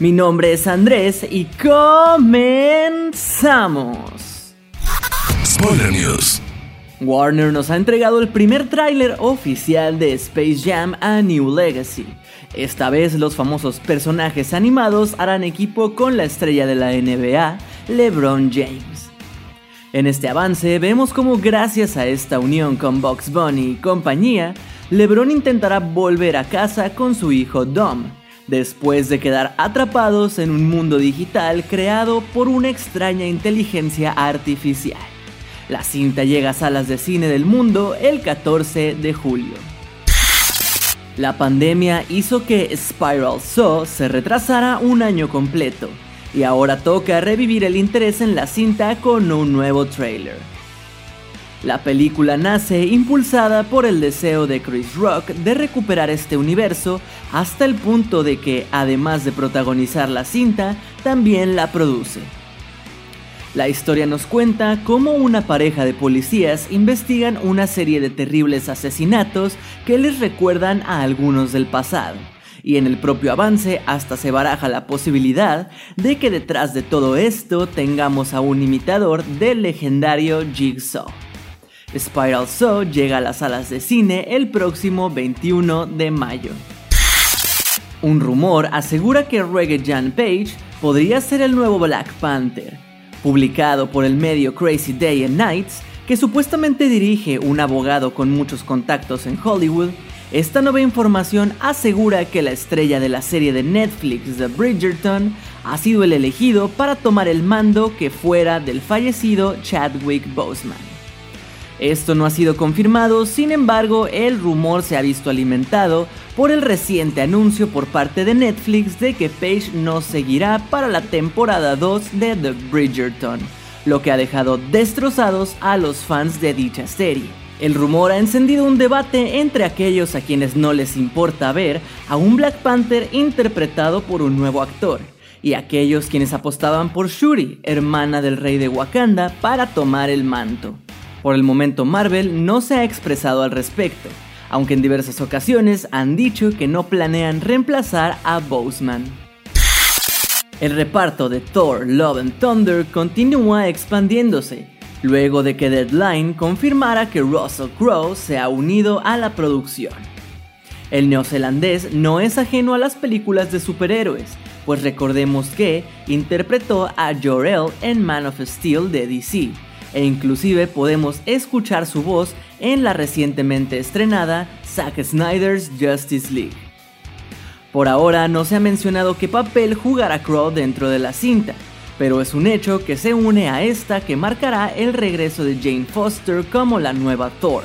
Mi nombre es Andrés y comenzamos. Spoiler News. Warner nos ha entregado el primer tráiler oficial de Space Jam A New Legacy. Esta vez los famosos personajes animados harán equipo con la estrella de la NBA, LeBron James. En este avance vemos cómo gracias a esta unión con Box Bunny y compañía, LeBron intentará volver a casa con su hijo Dom, después de quedar atrapados en un mundo digital creado por una extraña inteligencia artificial. La cinta llega a salas de cine del mundo el 14 de julio. La pandemia hizo que Spiral Saw se retrasara un año completo, y ahora toca revivir el interés en la cinta con un nuevo trailer. La película nace impulsada por el deseo de Chris Rock de recuperar este universo hasta el punto de que, además de protagonizar la cinta, también la produce. La historia nos cuenta cómo una pareja de policías investigan una serie de terribles asesinatos que les recuerdan a algunos del pasado. Y en el propio avance hasta se baraja la posibilidad de que detrás de todo esto tengamos a un imitador del legendario Jigsaw. Spiral Saw llega a las salas de cine el próximo 21 de mayo. Un rumor asegura que Reggae Jan Page podría ser el nuevo Black Panther. Publicado por el medio Crazy Day and Nights, que supuestamente dirige un abogado con muchos contactos en Hollywood, esta nueva información asegura que la estrella de la serie de Netflix The Bridgerton ha sido el elegido para tomar el mando que fuera del fallecido Chadwick Boseman. Esto no ha sido confirmado, sin embargo, el rumor se ha visto alimentado por el reciente anuncio por parte de Netflix de que Page no seguirá para la temporada 2 de The Bridgerton, lo que ha dejado destrozados a los fans de dicha serie. El rumor ha encendido un debate entre aquellos a quienes no les importa ver a un Black Panther interpretado por un nuevo actor, y aquellos quienes apostaban por Shuri, hermana del rey de Wakanda, para tomar el manto. Por el momento Marvel no se ha expresado al respecto, aunque en diversas ocasiones han dicho que no planean reemplazar a Boseman. El reparto de Thor Love and Thunder continúa expandiéndose, luego de que Deadline confirmara que Russell Crowe se ha unido a la producción. El neozelandés no es ajeno a las películas de superhéroes, pues recordemos que interpretó a Jor-El en Man of Steel de DC, e inclusive podemos escuchar su voz en la recientemente estrenada Zack Snyder's Justice League. Por ahora no se ha mencionado qué papel jugará Crow dentro de la cinta, pero es un hecho que se une a esta que marcará el regreso de Jane Foster como la nueva Thor,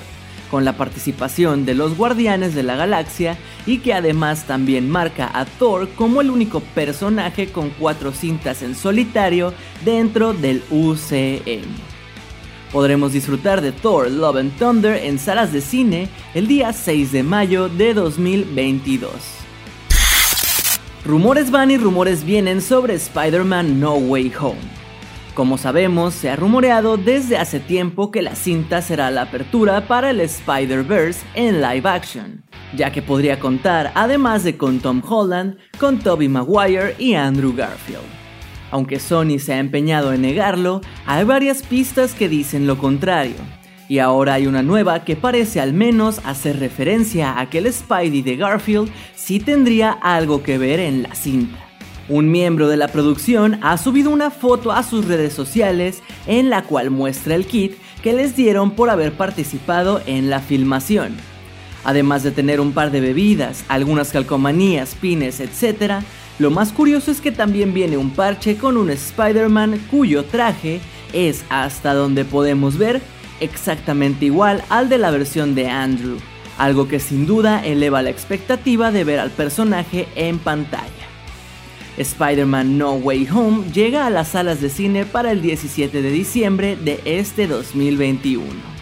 con la participación de los Guardianes de la Galaxia y que además también marca a Thor como el único personaje con cuatro cintas en solitario dentro del UCM podremos disfrutar de Thor Love and Thunder en salas de cine el día 6 de mayo de 2022. Rumores van y rumores vienen sobre Spider-Man No Way Home. Como sabemos, se ha rumoreado desde hace tiempo que la cinta será la apertura para el Spider-Verse en live action, ya que podría contar además de con Tom Holland, con Tobey Maguire y Andrew Garfield. Aunque Sony se ha empeñado en negarlo, hay varias pistas que dicen lo contrario. Y ahora hay una nueva que parece al menos hacer referencia a que el Spidey de Garfield sí tendría algo que ver en la cinta. Un miembro de la producción ha subido una foto a sus redes sociales en la cual muestra el kit que les dieron por haber participado en la filmación. Además de tener un par de bebidas, algunas calcomanías, pines, etc., lo más curioso es que también viene un parche con un Spider-Man cuyo traje es, hasta donde podemos ver, exactamente igual al de la versión de Andrew, algo que sin duda eleva la expectativa de ver al personaje en pantalla. Spider-Man No Way Home llega a las salas de cine para el 17 de diciembre de este 2021.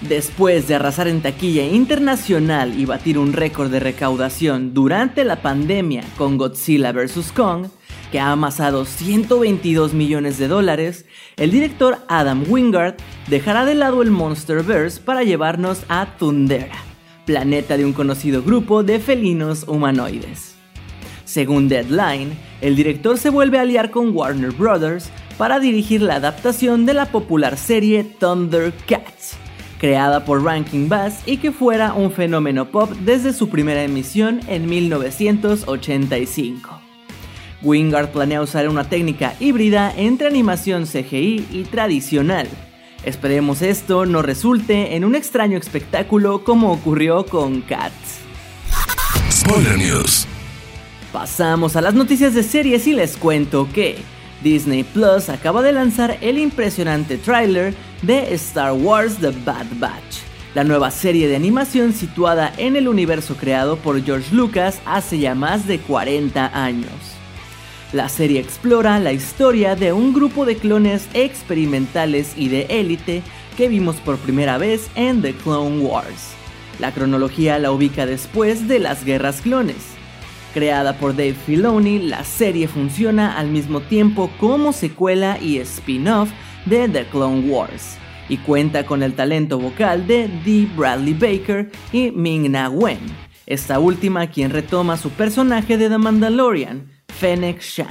Después de arrasar en taquilla internacional y batir un récord de recaudación durante la pandemia con Godzilla vs. Kong, que ha amasado 122 millones de dólares, el director Adam Wingard dejará de lado el Monsterverse para llevarnos a Thundera, planeta de un conocido grupo de felinos humanoides. Según Deadline, el director se vuelve a aliar con Warner Bros. para dirigir la adaptación de la popular serie Thundercats, creada por Ranking Bass y que fuera un fenómeno pop desde su primera emisión en 1985. Wingard planea usar una técnica híbrida entre animación CGI y tradicional. Esperemos esto no resulte en un extraño espectáculo como ocurrió con Cats. Spoiler News. Pasamos a las noticias de series y les cuento que Disney Plus acaba de lanzar el impresionante tráiler de Star Wars The Bad Batch, la nueva serie de animación situada en el universo creado por George Lucas hace ya más de 40 años. La serie explora la historia de un grupo de clones experimentales y de élite que vimos por primera vez en The Clone Wars. La cronología la ubica después de las guerras clones. Creada por Dave Filoni, la serie funciona al mismo tiempo como secuela y spin-off de The Clone Wars, y cuenta con el talento vocal de Dee Bradley Baker y Ming Na Wen, esta última quien retoma su personaje de The Mandalorian, Fennec Shan.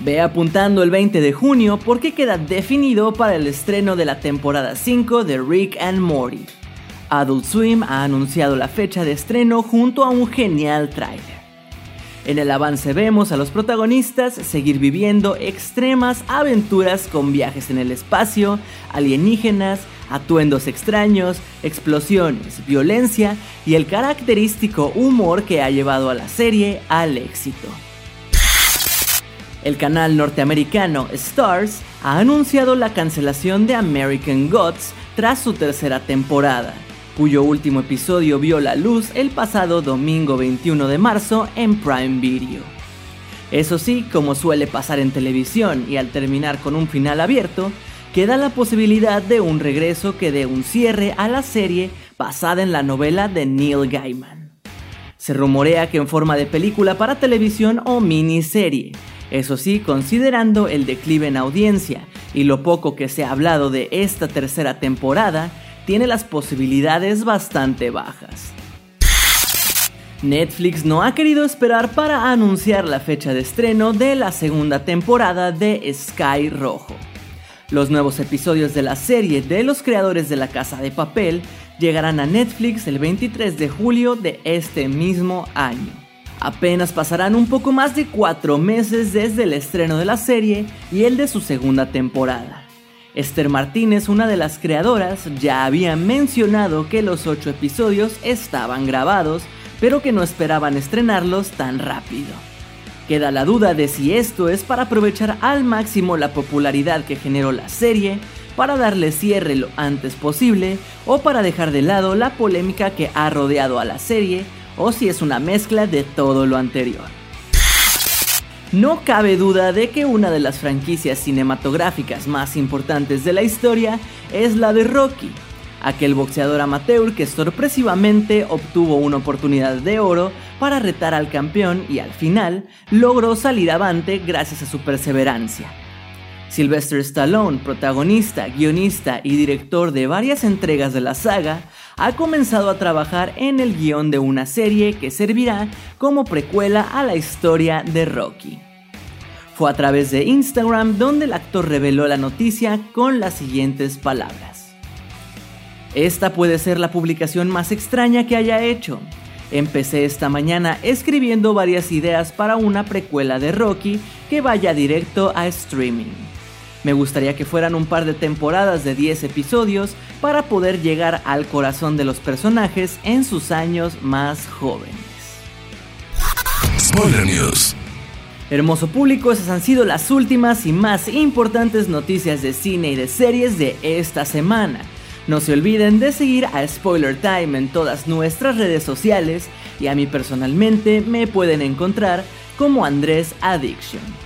Ve apuntando el 20 de junio porque queda definido para el estreno de la temporada 5 de Rick and Morty. Adult Swim ha anunciado la fecha de estreno junto a un genial tráiler. En el avance vemos a los protagonistas seguir viviendo extremas aventuras con viajes en el espacio, alienígenas, atuendos extraños, explosiones, violencia y el característico humor que ha llevado a la serie al éxito. El canal norteamericano Stars ha anunciado la cancelación de American Gods tras su tercera temporada cuyo último episodio vio la luz el pasado domingo 21 de marzo en Prime Video. Eso sí, como suele pasar en televisión y al terminar con un final abierto, queda la posibilidad de un regreso que dé un cierre a la serie basada en la novela de Neil Gaiman. Se rumorea que en forma de película para televisión o miniserie, eso sí, considerando el declive en audiencia y lo poco que se ha hablado de esta tercera temporada, tiene las posibilidades bastante bajas. Netflix no ha querido esperar para anunciar la fecha de estreno de la segunda temporada de Sky Rojo. Los nuevos episodios de la serie de los creadores de la Casa de Papel llegarán a Netflix el 23 de julio de este mismo año. Apenas pasarán un poco más de 4 meses desde el estreno de la serie y el de su segunda temporada. Esther Martínez, una de las creadoras, ya había mencionado que los ocho episodios estaban grabados, pero que no esperaban estrenarlos tan rápido. Queda la duda de si esto es para aprovechar al máximo la popularidad que generó la serie, para darle cierre lo antes posible, o para dejar de lado la polémica que ha rodeado a la serie, o si es una mezcla de todo lo anterior. No cabe duda de que una de las franquicias cinematográficas más importantes de la historia es la de Rocky, aquel boxeador amateur que sorpresivamente obtuvo una oportunidad de oro para retar al campeón y al final logró salir avante gracias a su perseverancia. Sylvester Stallone, protagonista, guionista y director de varias entregas de la saga, ha comenzado a trabajar en el guion de una serie que servirá como precuela a la historia de Rocky. Fue a través de Instagram donde el actor reveló la noticia con las siguientes palabras. Esta puede ser la publicación más extraña que haya hecho. Empecé esta mañana escribiendo varias ideas para una precuela de Rocky que vaya directo a streaming. Me gustaría que fueran un par de temporadas de 10 episodios para poder llegar al corazón de los personajes en sus años más jóvenes. Spoiler News. Hermoso público, esas han sido las últimas y más importantes noticias de cine y de series de esta semana. No se olviden de seguir a Spoiler Time en todas nuestras redes sociales y a mí personalmente me pueden encontrar como Andrés Addiction.